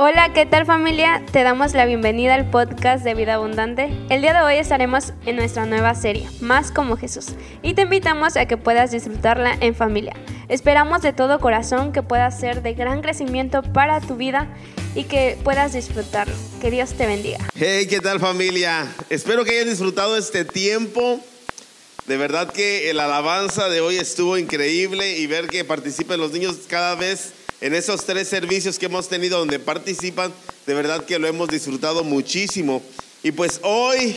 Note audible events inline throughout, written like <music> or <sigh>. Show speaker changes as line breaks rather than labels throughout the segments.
Hola, ¿qué tal familia? Te damos la bienvenida al podcast de Vida Abundante. El día de hoy estaremos en nuestra nueva serie, Más como Jesús, y te invitamos a que puedas disfrutarla en familia. Esperamos de todo corazón que pueda ser de gran crecimiento para tu vida y que puedas disfrutarlo. Que Dios te bendiga.
Hey, ¿qué tal familia? Espero que hayan disfrutado este tiempo. De verdad que la alabanza de hoy estuvo increíble y ver que participan los niños cada vez en esos tres servicios que hemos tenido donde participan, de verdad que lo hemos disfrutado muchísimo. Y pues hoy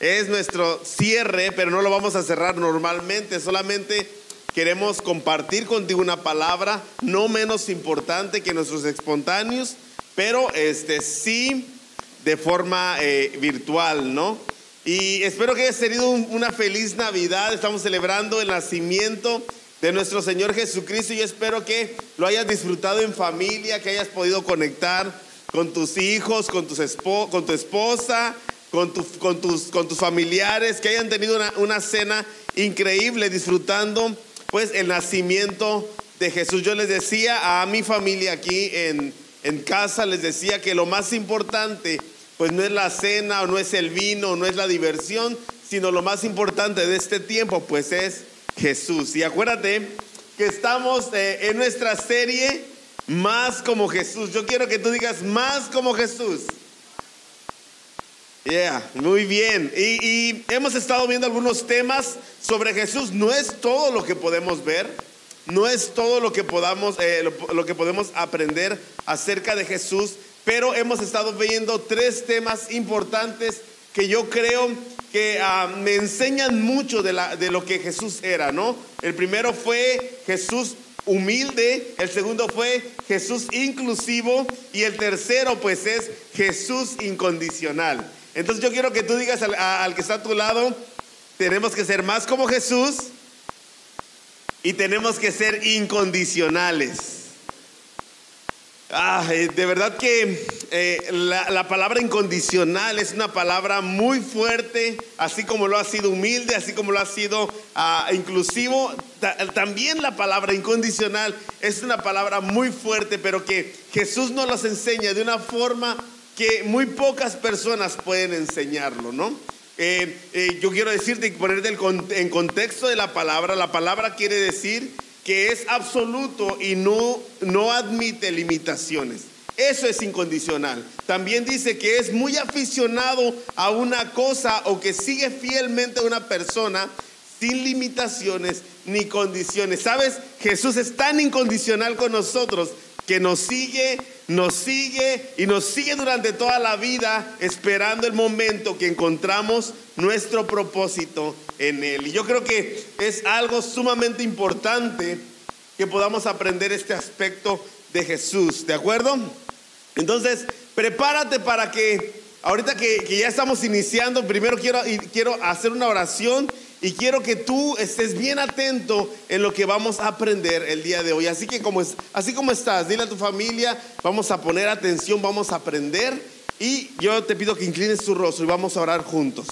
es nuestro cierre, pero no lo vamos a cerrar normalmente, solamente queremos compartir contigo una palabra no menos importante que nuestros espontáneos, pero este sí de forma eh, virtual, ¿no? Y espero que hayas tenido una feliz Navidad. Estamos celebrando el nacimiento de nuestro Señor Jesucristo. Y yo espero que lo hayas disfrutado en familia, que hayas podido conectar con tus hijos, con, tus con tu esposa, con, con, tus, con tus familiares, que hayan tenido una, cena increíble disfrutando pues el nacimiento de Jesús. Yo les decía a mi familia aquí en, en casa, les decía que lo más importante pues no es la cena o no es el vino, no es la diversión, sino lo más importante de este tiempo pues es Jesús. Y acuérdate que estamos eh, en nuestra serie Más como Jesús. Yo quiero que tú digas más como Jesús. Muy bien. Y, hemos estado viendo algunos temas sobre Jesús. No es todo lo que podemos ver, no es todo lo que podamos, eh, lo que podemos aprender acerca de Jesús, pero hemos estado viendo tres temas importantes que yo creo que ah, me enseñan mucho de, la, de lo que Jesús era, ¿no? El primero fue Jesús humilde, el segundo fue Jesús inclusivo y el tercero pues es Jesús incondicional. Entonces yo quiero que tú digas al, que está a tu lado, tenemos que ser más como Jesús y tenemos que ser incondicionales. Ah, eh, de verdad que eh, la, palabra incondicional es una palabra muy fuerte, así como lo ha sido humilde, así como lo ha sido ah, inclusivo. también la palabra incondicional es una palabra muy fuerte, pero que Jesús nos las enseña de una forma que muy pocas personas pueden enseñarlo, ¿no? Eh, yo quiero decirte y ponerte en contexto de la palabra, la palabra quiere decir que es absoluto y no, no admite limitaciones. Eso es incondicional. También dice que es muy aficionado a una cosa o que sigue fielmente a una persona sin limitaciones ni condiciones. ¿Sabes? Jesús es tan incondicional con nosotros que nos sigue, nos sigue y nos sigue durante toda la vida esperando el momento que encontramos nuestro propósito en Él. Y yo creo que es algo sumamente importante que podamos aprender este aspecto de Jesús, ¿de acuerdo? Entonces, prepárate para que ahorita que, ya estamos iniciando, primero quiero, quiero hacer una oración y quiero que tú estés bien atento en lo que vamos a aprender el día de hoy. Así que como, así como estás, dile a tu familia, vamos a poner atención, vamos a aprender. Y yo te pido que inclines tu rostro y vamos a orar juntos.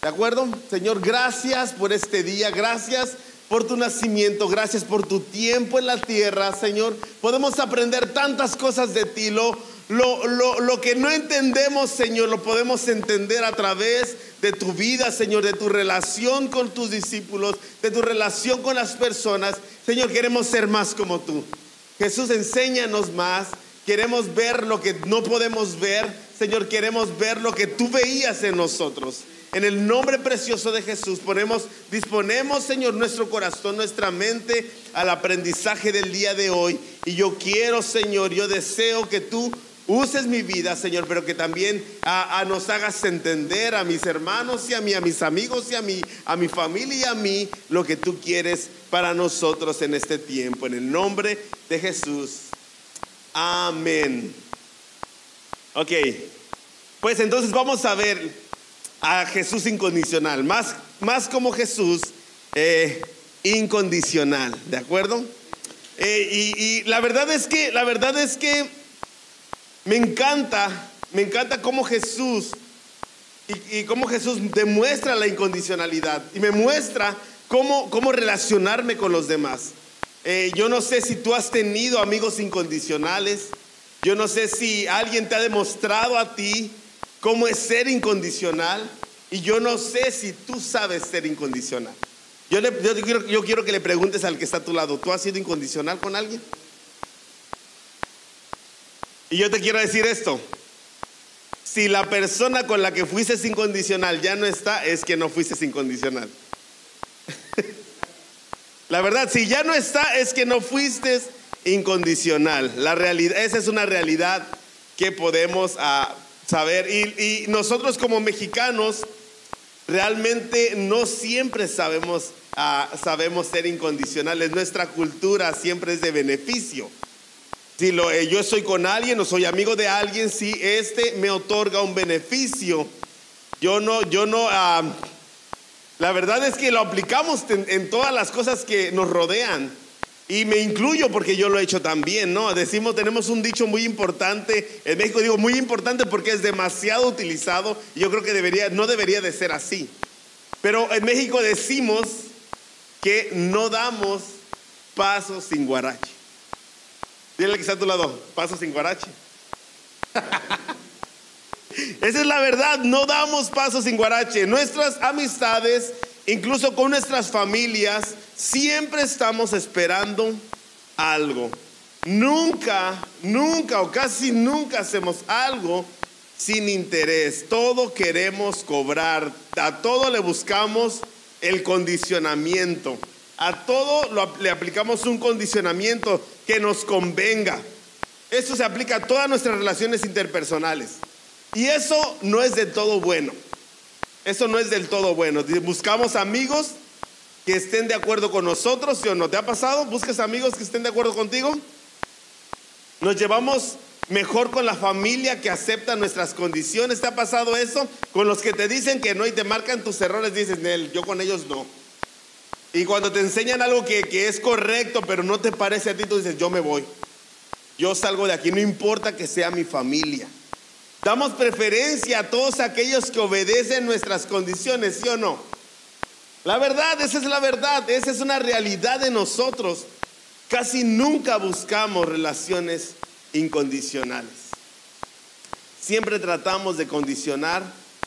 ¿De acuerdo? Señor, gracias por este día, gracias por tu nacimiento, gracias por tu tiempo en la tierra, Señor. Podemos aprender tantas cosas de ti. Lo, lo, lo, que no entendemos, Señor, lo podemos entender a través de tu vida, Señor, de tu relación con tus discípulos, de tu relación con las personas. Señor, queremos ser más como tú. Jesús, enséñanos más. Queremos ver lo que no podemos ver. Señor, queremos ver lo que tú veías en nosotros. En el nombre precioso de Jesús ponemos, disponemos, Señor, nuestro corazón, nuestra mente al aprendizaje del día de hoy. Y yo quiero, Señor, yo deseo que tú uses mi vida, Señor, pero que también a, nos hagas entender a mis hermanos y a mí, a mis amigos y a mí, a mi familia y a mí, lo que tú quieres para nosotros en este tiempo. En el nombre de Jesús. Amén. Ok, pues entonces vamos a ver a Jesús incondicional, más, más como Jesús eh, incondicional, ¿de acuerdo? Eh, y, la verdad es que, la verdad es que me encanta, me encanta cómo Jesús y, cómo Jesús demuestra la incondicionalidad y me muestra cómo, cómo relacionarme con los demás. Eh, yo no sé si tú has tenido amigos incondicionales, Yo no sé si alguien te ha demostrado a ti cómo es ser incondicional y yo no sé si tú sabes ser incondicional. Yo, quiero, yo quiero que le preguntes al que está a tu lado, ¿tú has sido incondicional con alguien? Y yo te quiero decir esto, si la persona con la que fuiste incondicional ya no está, es que no fuiste incondicional. <laughs> la verdad, si ya no está, es que no fuiste incondicional. La realidad, esa es una realidad que podemos ah, saber. Y, nosotros como mexicanos realmente no siempre sabemos, ah, sabemos ser incondicionales. Nuestra cultura siempre es de beneficio. Si lo, eh, yo estoy con alguien o soy amigo de alguien, si este me otorga un beneficio, yo no, yo no, ah, la verdad es que lo aplicamos en, todas las cosas que nos rodean. Y me incluyo porque yo lo he hecho también, ¿no? Decimos, tenemos un dicho muy importante, en México digo muy importante porque es demasiado utilizado y yo creo que debería, no debería de ser así. Pero en México decimos que no damos pasos sin guarache. Dile que está a tu lado, paso sin guarache. <laughs> Esa es la verdad, no damos paso sin guarache. Nuestras amistades, incluso con nuestras familias, siempre estamos esperando algo. Nunca, nunca o casi nunca hacemos algo sin interés. Todo queremos cobrar, a todo le buscamos el condicionamiento. A todo le aplicamos un condicionamiento que nos convenga. Eso se aplica a todas nuestras relaciones interpersonales. Y eso no es del todo bueno. Eso no es del todo bueno. Buscamos amigos que estén de acuerdo con nosotros, ¿sí o no? ¿Te ha pasado? ¿Buscas amigos que estén de acuerdo contigo? Nos llevamos mejor con la familia que acepta nuestras condiciones. ¿Te ha pasado eso? Con los que te dicen que no y te marcan tus errores, dices, Nel, yo con ellos no. Y cuando te enseñan algo que, es correcto, pero no te parece a ti, tú dices, yo me voy. Yo salgo de aquí, no importa que sea mi familia. Damos preferencia a todos aquellos que obedecen nuestras condiciones, ¿sí o no? La verdad, esa es la verdad, esa es una realidad de nosotros. Casi nunca buscamos relaciones incondicionales. Siempre tratamos de condicionar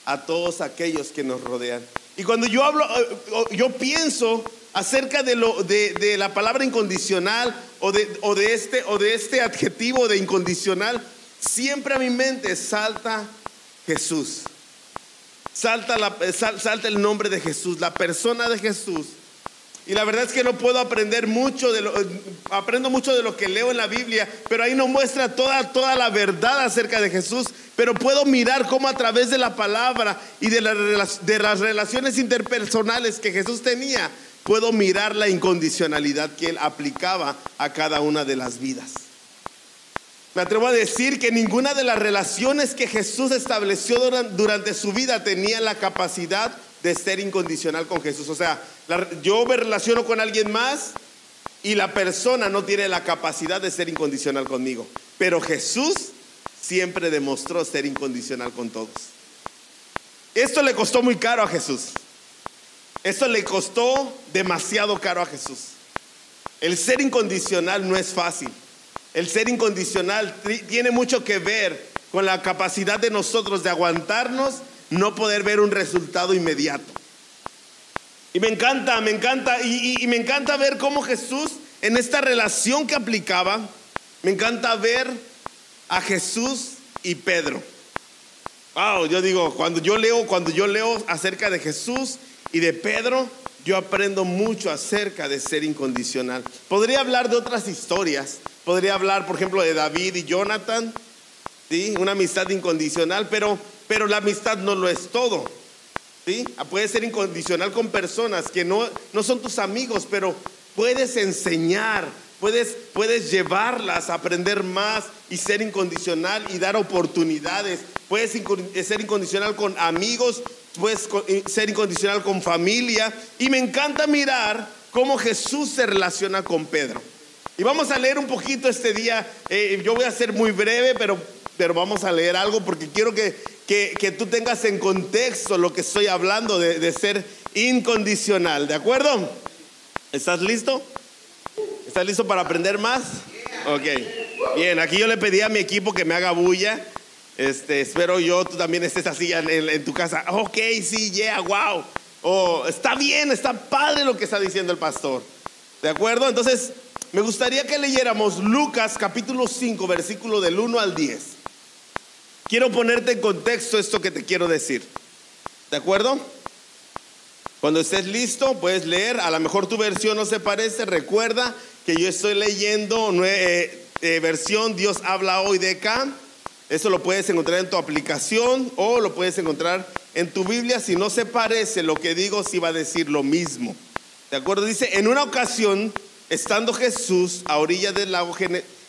a todos aquellos que nos rodean. Y cuando yo hablo, eh, yo pienso acerca de, la palabra incondicional o, de este, o de este adjetivo de incondicional, siempre a mi mente salta Jesús. Salta, la, salta el nombre de Jesús, la persona de Jesús. Y la verdad es que no puedo aprender mucho de lo, aprendo mucho de lo que leo en la Biblia, pero ahí no muestra toda, toda la verdad acerca de Jesús. Pero puedo mirar cómo a través de la palabra y de, de las relaciones interpersonales que Jesús tenía, puedo mirar la incondicionalidad que él aplicaba a cada una de las vidas. Me atrevo a decir que ninguna de las relaciones que Jesús estableció durante su vida tenía la capacidad de ser incondicional con Jesús. O sea, yo me relaciono con alguien más y la persona no tiene la capacidad de ser incondicional conmigo. Pero Jesús siempre demostró ser incondicional con todos. Esto le costó muy caro a Jesús. Esto le costó demasiado caro a Jesús. El ser incondicional no es fácil. El ser incondicional tiene mucho que ver con la capacidad de nosotros de aguantarnos no poder ver un resultado inmediato. Y me encanta, me encanta, y, me encanta ver cómo Jesús, en esta relación que aplicaba, me encanta ver a Jesús y Pedro. Wow, yo digo, cuando yo leo, cuando yo leo acerca de Jesús y de Pedro, yo aprendo mucho acerca de ser incondicional. Podría hablar de otras historias, podría hablar, por ejemplo, de David y Jonathan, ¿sí? Una amistad incondicional, pero pero la amistad no lo es todo. ¿sí? Puede ser incondicional con personas que no, no son tus amigos, pero puedes enseñar, puedes, puedes llevarlas a aprender más y ser incondicional y dar oportunidades. Puedes ser incondicional con amigos, puedes ser incondicional con familia. Y me encanta mirar cómo Jesús se relaciona con Pedro. Y vamos a leer un poquito este día. Eh, yo voy a ser muy breve, pero, pero vamos a leer algo porque quiero que, que, tú tengas en contexto lo que estoy hablando de, ser incondicional. ¿De acuerdo? ¿Estás listo? ¿Estás listo para aprender más? Ok. Bien, aquí yo le pedí a mi equipo que me haga bulla. Este, espero yo, tú también estés así en, tu casa. Ok, sí, yeah, wow. Oh, está bien, está padre lo que está diciendo el pastor. ¿De acuerdo? Entonces, me gustaría que leyéramos Lucas capítulo 5, versículo del 1 al 10. Quiero ponerte en contexto esto que te quiero decir. ¿De acuerdo? Cuando estés listo, puedes leer. A lo mejor tu versión no se parece. Recuerda que yo estoy leyendo eh, eh, versión Dios habla hoy de acá. Eso lo puedes encontrar en tu aplicación o lo puedes encontrar en tu Biblia. Si no se parece lo que digo, sí va a decir lo mismo. ¿De acuerdo? Dice, en una ocasión, estando Jesús a orilla del lago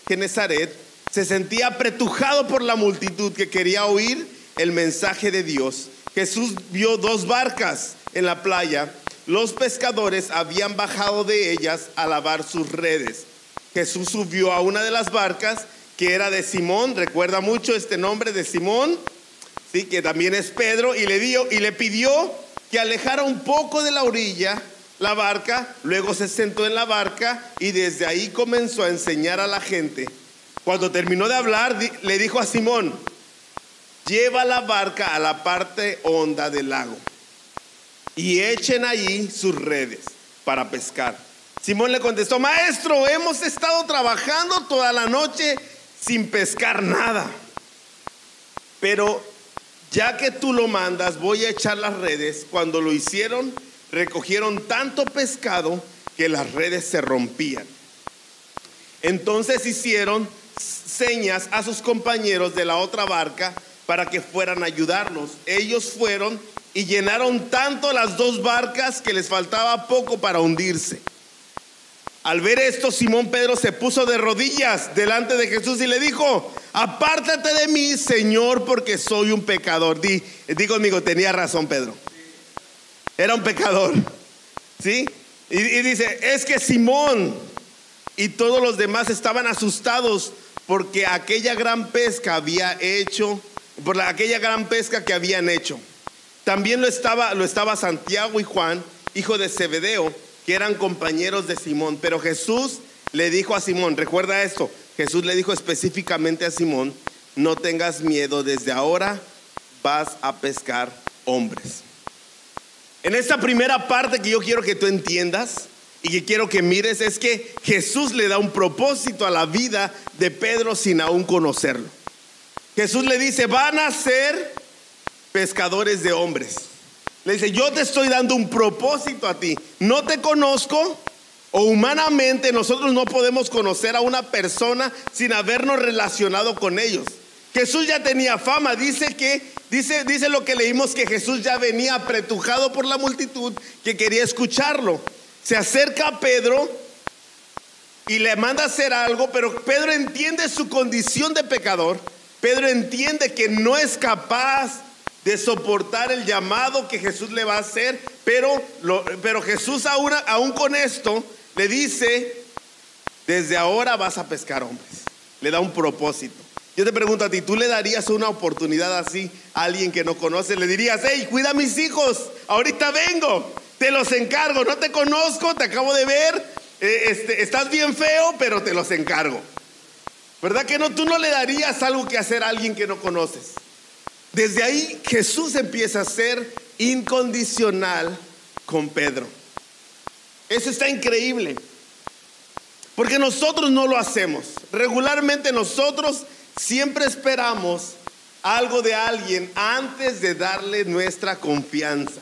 Genezaret, se sentía apretujado por la multitud que quería oír el mensaje de Dios. Jesús vio dos barcas en la playa. Los pescadores habían bajado de ellas a lavar sus redes. Jesús subió a una de las barcas que era de Simón, recuerda mucho este nombre de Simón, sí, que también es Pedro, y le dio y le pidió que alejara un poco de la orilla la barca, luego se sentó en la barca y desde ahí comenzó a enseñar a la gente. Cuando terminó de hablar, le dijo a Simón, lleva la barca a la parte honda del lago y echen allí sus redes para pescar. Simón le contestó, maestro, hemos estado trabajando toda la noche sin pescar nada. Pero ya que tú lo mandas, voy a echar las redes. Cuando lo hicieron, recogieron tanto pescado que las redes se rompían. Entonces hicieron señas a sus compañeros de la otra barca para que fueran a ayudarlos. Ellos fueron y llenaron tanto las dos barcas que les faltaba poco para hundirse. Al ver esto, Simón Pedro se puso de rodillas delante de Jesús y le dijo, apártate de mí, Señor, porque soy un pecador. Di, di conmigo, tenía razón Pedro. Era un pecador. ¿Sí? Y, dice, es que Simón y todos los demás estaban asustados porque aquella gran pesca había hecho, por aquella gran pesca que habían hecho. También lo estaba, lo estaba Santiago y Juan, hijo de Zebedeo que eran compañeros de Simón. Pero Jesús le dijo a Simón, recuerda esto, Jesús le dijo específicamente a Simón, no tengas miedo, desde ahora vas a pescar hombres. En esta primera parte que yo quiero que tú entiendas y que quiero que mires es que Jesús le da un propósito a la vida de Pedro sin aún conocerlo. Jesús le dice, van a ser pescadores de hombres. Le dice, yo te estoy dando un propósito a ti. No te conozco o humanamente nosotros no podemos conocer a una persona sin habernos relacionado con ellos. Jesús ya tenía fama, dice que dice dice lo que leímos que Jesús ya venía apretujado por la multitud que quería escucharlo. Se acerca a Pedro y le manda hacer algo, pero Pedro entiende su condición de pecador. Pedro entiende que no es capaz de soportar el llamado que Jesús le va a hacer, pero, pero Jesús aún, aún con esto le dice, desde ahora vas a pescar hombres. Le da un propósito. Yo te pregunto a ti, ¿tú le darías una oportunidad así a alguien que no conoce? Le dirías, hey, cuida a mis hijos, ahorita vengo, te los encargo, no te conozco, te acabo de ver, eh, este, estás bien feo, pero te los encargo. ¿Verdad que no? Tú no le darías algo que hacer a alguien que no conoces. Desde ahí Jesús empieza a ser incondicional con Pedro. Eso está increíble. Porque nosotros no lo hacemos. Regularmente nosotros siempre esperamos algo de alguien antes de darle nuestra confianza.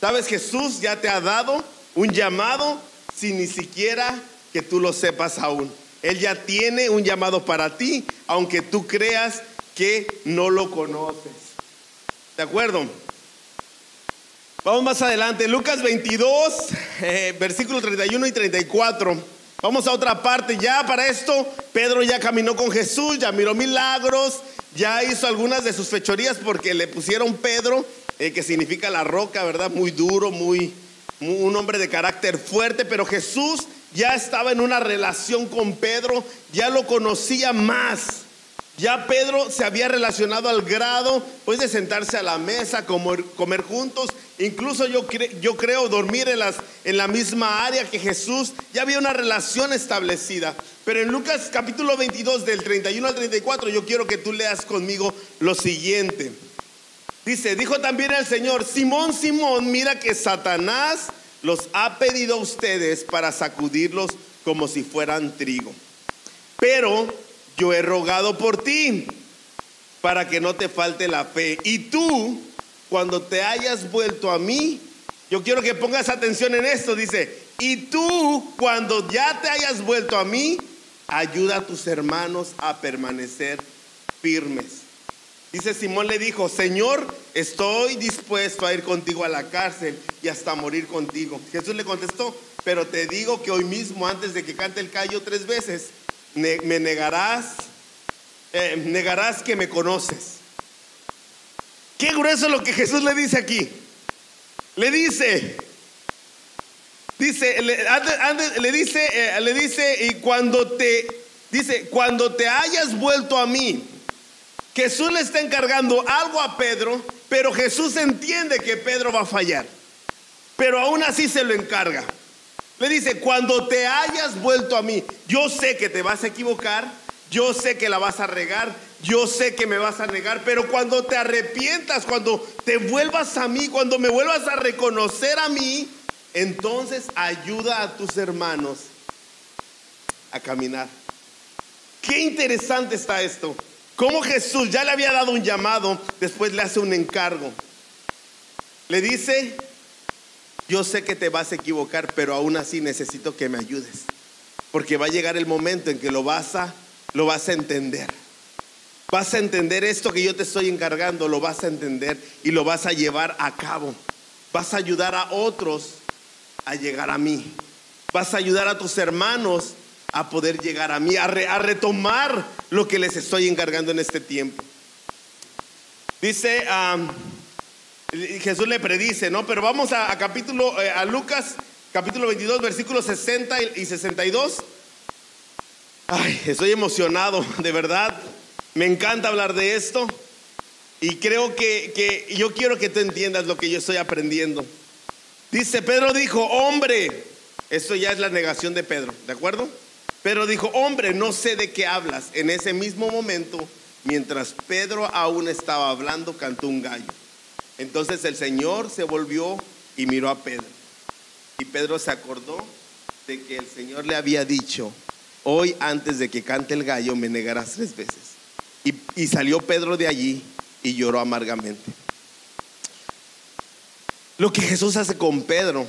Sabes, Jesús ya te ha dado un llamado sin ni siquiera que tú lo sepas aún. Él ya tiene un llamado para ti, aunque tú creas que no lo conoces. ¿De acuerdo? Vamos más adelante, Lucas 22, eh, versículos 31 y 34. Vamos a otra parte. Ya para esto, Pedro ya caminó con Jesús, ya miró milagros, ya hizo algunas de sus fechorías porque le pusieron Pedro, eh, que significa la roca, ¿verdad? Muy duro, muy, un hombre de carácter fuerte, pero Jesús ya estaba en una relación con Pedro, ya lo conocía más Ya Pedro se había relacionado al grado, pues de sentarse a la mesa, comer, comer juntos, incluso yo, yo creo dormir en, las, en la misma área que Jesús. Ya había una relación establecida. Pero en Lucas capítulo 22, del 31 al 34, yo quiero que tú leas conmigo lo siguiente. Dice, dijo también el Señor, Simón, Simón, mira que Satanás los ha pedido a ustedes para sacudirlos como si fueran trigo. Pero yo he rogado por ti para que no te falte la fe. Y tú, cuando te hayas vuelto a mí, yo quiero que pongas atención en esto, dice, y tú, cuando ya te hayas vuelto a mí, ayuda a tus hermanos a permanecer firmes. Dice Simón le dijo, Señor, estoy dispuesto a ir contigo a la cárcel y hasta morir contigo. Jesús le contestó, pero te digo que hoy mismo, antes de que cante el callo tres veces, me negarás, eh, negarás que me conoces. Qué grueso lo que Jesús le dice aquí. Le dice, dice, le, dice, eh, le dice, y cuando te, dice, cuando te hayas vuelto a mí, Jesús le está encargando algo a Pedro, pero Jesús entiende que Pedro va a fallar. Pero aún así se lo encarga. Le dice, cuando te hayas vuelto a mí, yo sé que te vas a equivocar, yo sé que la vas a regar, yo sé que me vas a negar, pero cuando te arrepientas, cuando te vuelvas a mí, cuando me vuelvas a reconocer a mí, entonces ayuda a tus hermanos a caminar. Qué interesante está esto. Como Jesús ya le había dado un llamado, después le hace un encargo. Le dice, yo sé que te vas a equivocar, pero aún así necesito que me ayudes. Porque va a llegar el momento en que lo vas a, lo vas a entender. Vas a entender esto que yo te estoy encargando, lo vas a entender y lo vas a llevar a cabo. Vas a ayudar a otros a llegar a mí. Vas a ayudar a tus hermanos a poder llegar a mí, a, retomar lo que les estoy encargando en este tiempo. Dice, Jesús le predice, ¿no? Pero vamos a, capítulo, eh, a Lucas, capítulo 22, versículos 60 y 62. Ay, estoy emocionado, <laughs> de verdad. Me encanta hablar de esto. Y creo que, que yo quiero que tú entiendas lo que yo estoy aprendiendo. Dice, Pedro dijo, hombre, esto ya es la negación de Pedro, ¿de acuerdo? Pero dijo, hombre, no sé de qué hablas. En ese mismo momento, mientras Pedro aún estaba hablando, cantó un gallo. Entonces el Señor se volvió y miró a Pedro. Y Pedro se acordó de que el Señor le había dicho, hoy antes de que cante el gallo me negarás tres veces. Y, salió Pedro de allí y lloró amargamente. Lo que Jesús hace con Pedro,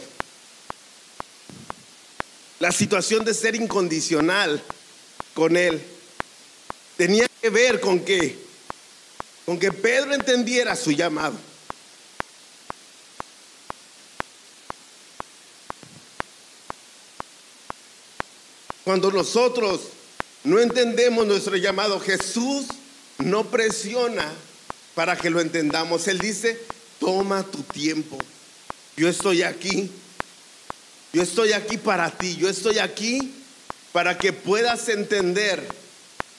la situación de ser incondicional con él, tenía que ver con que, con que Pedro entendiera su llamado. Cuando nosotros no entendemos nuestro llamado, Jesús no presiona para que lo entendamos. Él dice, toma tu tiempo. Yo estoy aquí. Yo estoy aquí para ti. Yo estoy aquí para que puedas entender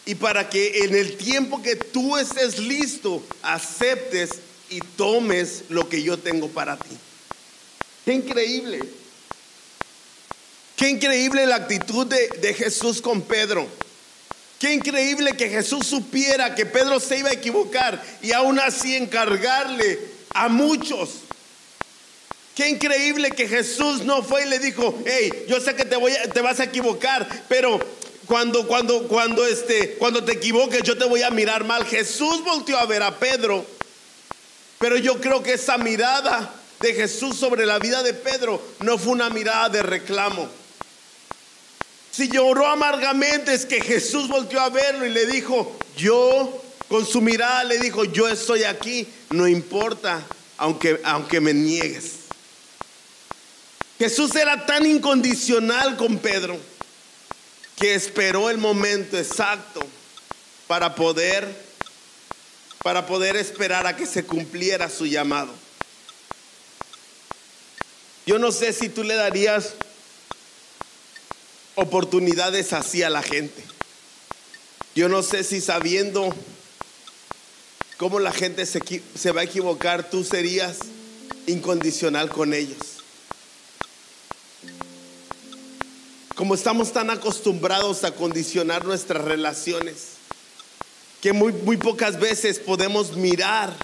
y para que en el tiempo que tú estés listo, aceptes y tomes lo que yo tengo para ti. Qué increíble. Qué increíble la actitud de, Jesús con Pedro. Qué increíble que Jesús supiera que Pedro se iba a equivocar y aún así encargarle a muchos. Qué increíble que Jesús no fue y le dijo, hey, yo sé que te, voy te vas a equivocar, pero cuando, cuando, cuando, este, cuando te equivoques yo te voy a mirar mal. Jesús volteó a ver a Pedro, pero yo creo que esa mirada de Jesús sobre la vida de Pedro no fue una mirada de reclamo. Si lloró amargamente es que Jesús volvió a verlo y le dijo, yo, con su mirada le dijo, yo estoy aquí, no importa, aunque, aunque me niegues. Jesús era tan incondicional con Pedro que esperó el momento exacto para poder para poder esperar a que se cumpliera su llamado. Yo no sé si tú le darías oportunidades así a la gente. Yo no sé si sabiendo cómo la gente se, va a equivocar, tú serías incondicional con ellos. Como estamos tan acostumbrados a condicionar nuestras relaciones, que muy, pocas veces podemos mirar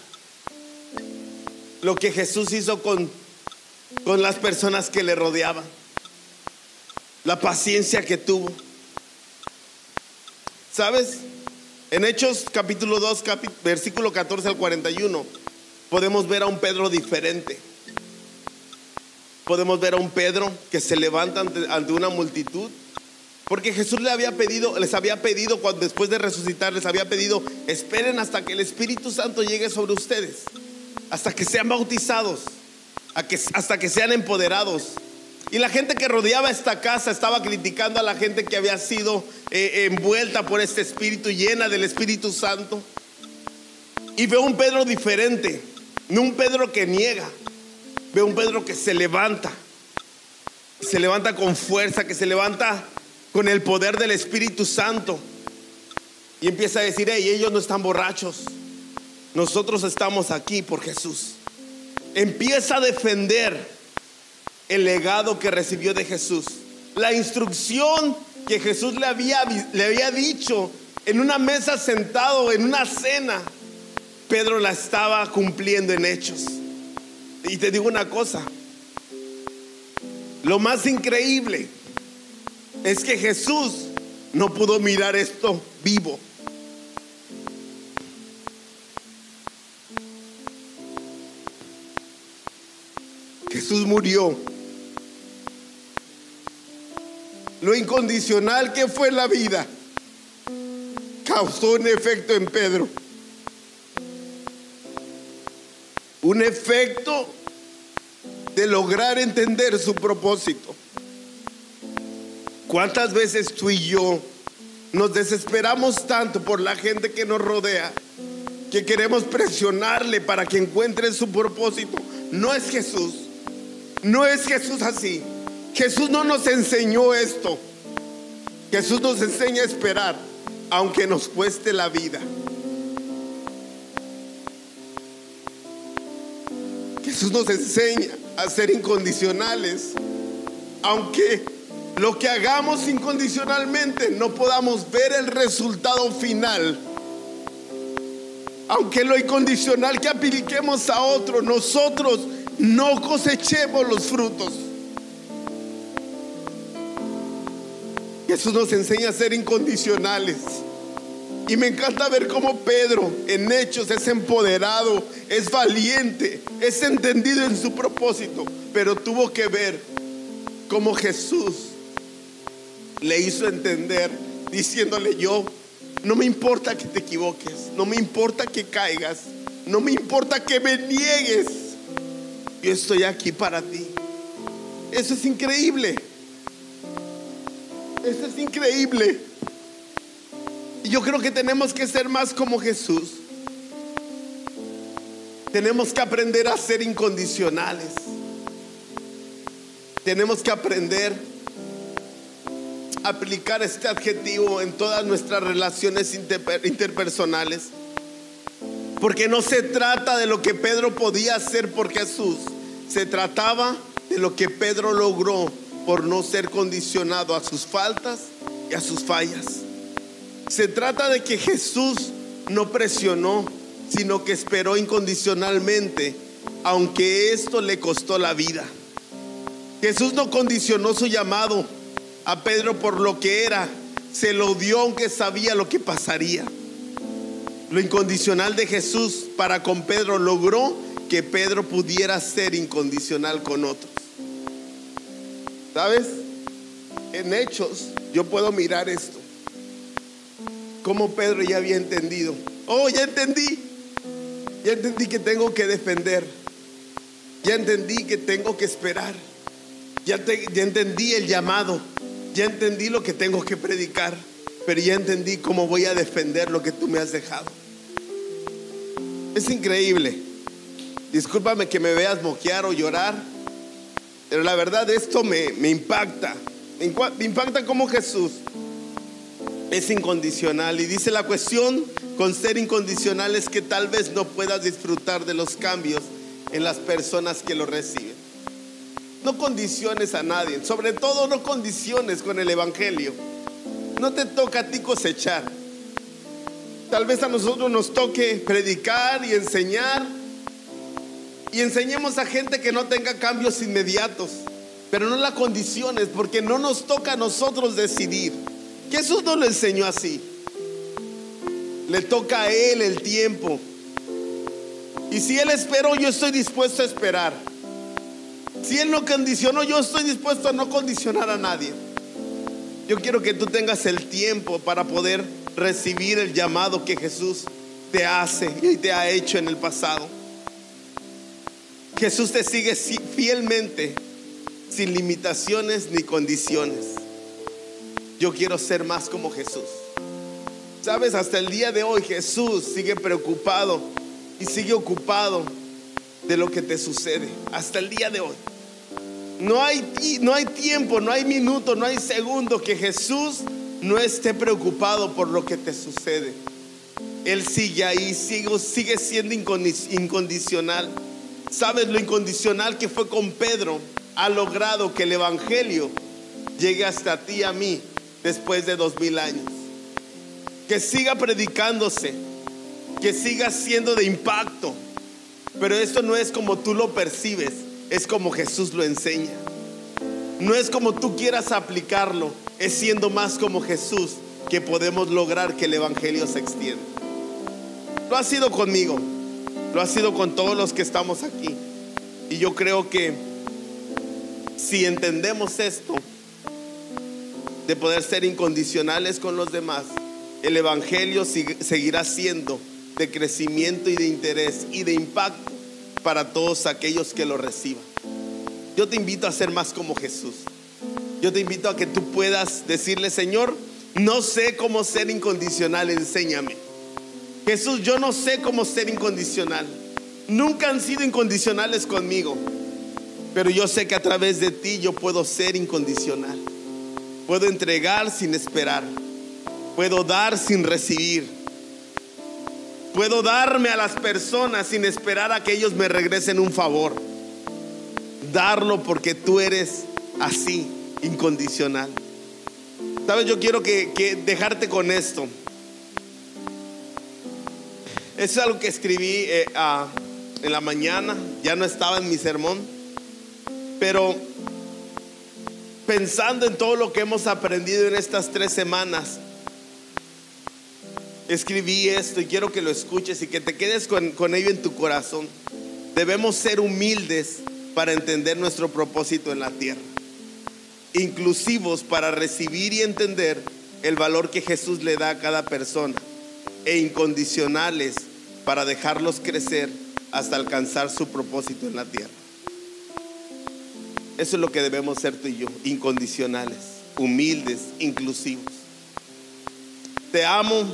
lo que Jesús hizo con las personas que le rodeaban, la paciencia que tuvo. ¿Sabes? En Hechos capítulo 2, versículo 14 al 41, podemos ver a un Pedro diferente. Podemos ver a un Pedro que se levanta ante, una multitud. Porque Jesús le había pedido, les había pedido, cuando, después de resucitar, les había pedido, esperen hasta que el Espíritu Santo llegue sobre ustedes, hasta que sean bautizados, hasta que sean empoderados. Y la gente que rodeaba esta casa estaba criticando a la gente que había sido eh, envuelta por este Espíritu, llena del Espíritu Santo. Y veo un Pedro diferente, no un Pedro que niega, veo un Pedro que se levanta, se levanta con fuerza, que se levanta con el poder del Espíritu Santo. Y empieza a decir, hey, ellos no están borrachos, nosotros estamos aquí por Jesús. Empieza a defender el legado que recibió de Jesús. La instrucción que Jesús le había, le había dicho en una mesa sentado, en una cena, Pedro la estaba cumpliendo en hechos. Y te digo una cosa, lo más increíble es que Jesús no pudo mirar esto vivo. Jesús murió lo incondicional que fue la vida, causó un efecto en Pedro. Un efecto de lograr entender su propósito. ¿Cuántas veces tú y yo nos desesperamos tanto por la gente que nos rodea que queremos presionarle para que encuentre su propósito? No es Jesús. No es Jesús así. Jesús no nos enseñó esto. Jesús nos enseña a esperar, aunque nos cueste la vida. Jesús nos enseña a ser incondicionales, aunque lo que hagamos incondicionalmente no podamos ver el resultado final. Aunque lo incondicional que apliquemos a otro, nosotros no cosechemos los frutos. Jesús nos enseña a ser incondicionales. Y me encanta ver cómo Pedro en hechos es empoderado, es valiente, es entendido en su propósito, pero tuvo que ver cómo Jesús le hizo entender diciéndole yo, no me importa que te equivoques, no me importa que caigas, no me importa que me niegues, yo estoy aquí para ti. Eso es increíble. Eso es increíble. Yo creo que tenemos que ser más como Jesús. Tenemos que aprender a ser incondicionales. Tenemos que aprender a aplicar este adjetivo en todas nuestras relaciones interpersonales. Porque no se trata de lo que Pedro podía hacer por Jesús. Se trataba de lo que Pedro logró por no ser condicionado a sus faltas y a sus fallas. Se trata de que Jesús no presionó, sino que esperó incondicionalmente, aunque esto le costó la vida. Jesús no condicionó su llamado a Pedro por lo que era, se lo dio aunque sabía lo que pasaría. Lo incondicional de Jesús para con Pedro logró que Pedro pudiera ser incondicional con otros. ¿Sabes? En hechos yo puedo mirar esto. Como Pedro ya había entendido. Oh, ya entendí. Ya entendí que tengo que defender. Ya entendí que tengo que esperar. Ya, ya entendí el llamado. Ya entendí lo que tengo que predicar. Pero ya entendí cómo voy a defender lo que tú me has dejado. Es increíble. Discúlpame que me veas moquear o llorar pero la verdad esto me, impacta. Me impacta como Jesús es incondicional. Y dice la cuestión con ser incondicional es que tal vez no puedas disfrutar de los cambios en las personas que lo reciben. No condiciones a nadie, sobre todo no condiciones con el Evangelio. No te toca a ti cosechar. Tal vez a nosotros nos toque predicar y enseñar y enseñemos a gente que no tenga cambios inmediatos, pero no la condiciones, porque no nos toca a nosotros decidir. Jesús no lo enseñó así. Le toca a Él el tiempo. Y si Él esperó, yo estoy dispuesto a esperar. Si Él no condicionó, yo estoy dispuesto a no condicionar a nadie. Yo quiero que tú tengas el tiempo para poder recibir el llamado que Jesús te hace y te ha hecho en el pasado. Jesús te sigue fielmente, sin limitaciones ni condiciones. Yo quiero ser más como Jesús. Sabes, hasta el día de hoy Jesús sigue preocupado y sigue ocupado de lo que te sucede. Hasta el día de hoy. No hay, no hay tiempo, no hay minuto, no hay segundo que Jesús no esté preocupado por lo que te sucede. Él sigue ahí, sigue, sigue siendo incondicional. ¿Sabes lo incondicional que fue con Pedro? Ha logrado que el Evangelio llegue hasta ti y a mí después de dos mil años. Que siga predicándose, que siga siendo de impacto. Pero esto no es como tú lo percibes, es como Jesús lo enseña. No es como tú quieras aplicarlo, es siendo más como Jesús que podemos lograr que el Evangelio se extienda. Lo ha sido conmigo, lo ha sido con todos los que estamos aquí. Y yo creo que si entendemos esto, de poder ser incondicionales con los demás, el Evangelio seguirá siendo de crecimiento y de interés y de impacto para todos aquellos que lo reciban. Yo te invito a ser más como Jesús. Yo te invito a que tú puedas decirle, Señor, no sé cómo ser incondicional, enséñame. Jesús, yo no sé cómo ser incondicional. Nunca han sido incondicionales conmigo, pero yo sé que a través de ti yo puedo ser incondicional. Puedo entregar sin esperar. Puedo dar sin recibir. Puedo darme a las personas sin esperar a que ellos me regresen un favor. Darlo porque tú eres así, incondicional. Sabes, yo quiero que, dejarte con esto. Es algo que escribí eh, en la mañana, ya no estaba en mi sermón, pero pensando en todo lo que hemos aprendido en estas tres semanas, escribí esto y quiero que lo escuches y que te quedes con, con ello en tu corazón. Debemos ser humildes para entender nuestro propósito en la tierra, inclusivos para recibir y entender el valor que Jesús le da a cada persona e incondicionales para dejarlos crecer hasta alcanzar su propósito en la tierra. Eso es lo que debemos ser tú y yo, incondicionales, humildes, inclusivos. Te amo.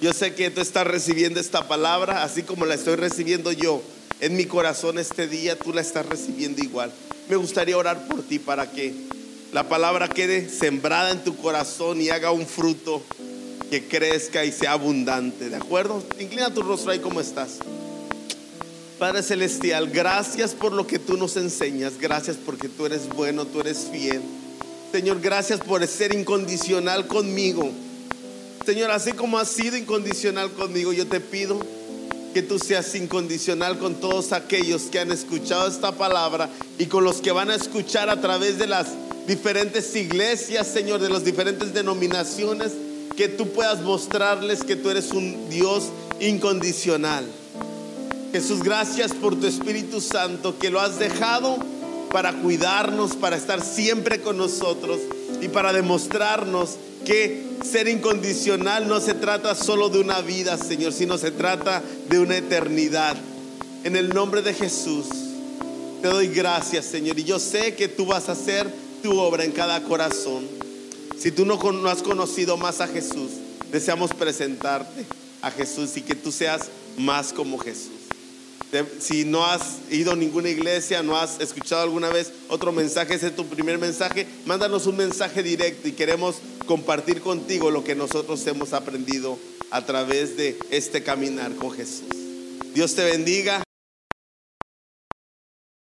Yo sé que tú estás recibiendo esta palabra, así como la estoy recibiendo yo en mi corazón este día, tú la estás recibiendo igual. Me gustaría orar por ti para que la palabra quede sembrada en tu corazón y haga un fruto que crezca y sea abundante. ¿De acuerdo? Inclina tu rostro ahí como estás. Padre Celestial, gracias por lo que tú nos enseñas. Gracias porque tú eres bueno, tú eres fiel. Señor, gracias por ser incondicional conmigo. Señor, así como has sido incondicional conmigo, yo te pido que tú seas incondicional con todos aquellos que han escuchado esta palabra y con los que van a escuchar a través de las diferentes iglesias, Señor, de las diferentes denominaciones que tú puedas mostrarles que tú eres un Dios incondicional. Jesús, gracias por tu Espíritu Santo que lo has dejado para cuidarnos, para estar siempre con nosotros y para demostrarnos que ser incondicional no se trata solo de una vida, Señor, sino se trata de una eternidad. En el nombre de Jesús, te doy gracias, Señor, y yo sé que tú vas a hacer tu obra en cada corazón. Si tú no, has conocido más a Jesús, deseamos presentarte a Jesús y que tú seas más como Jesús. Si no has ido a ninguna iglesia, no has escuchado alguna vez otro mensaje, ese es tu primer mensaje, mándanos un mensaje directo y queremos compartir contigo lo que nosotros hemos aprendido a través de este caminar con Jesús. Dios te bendiga.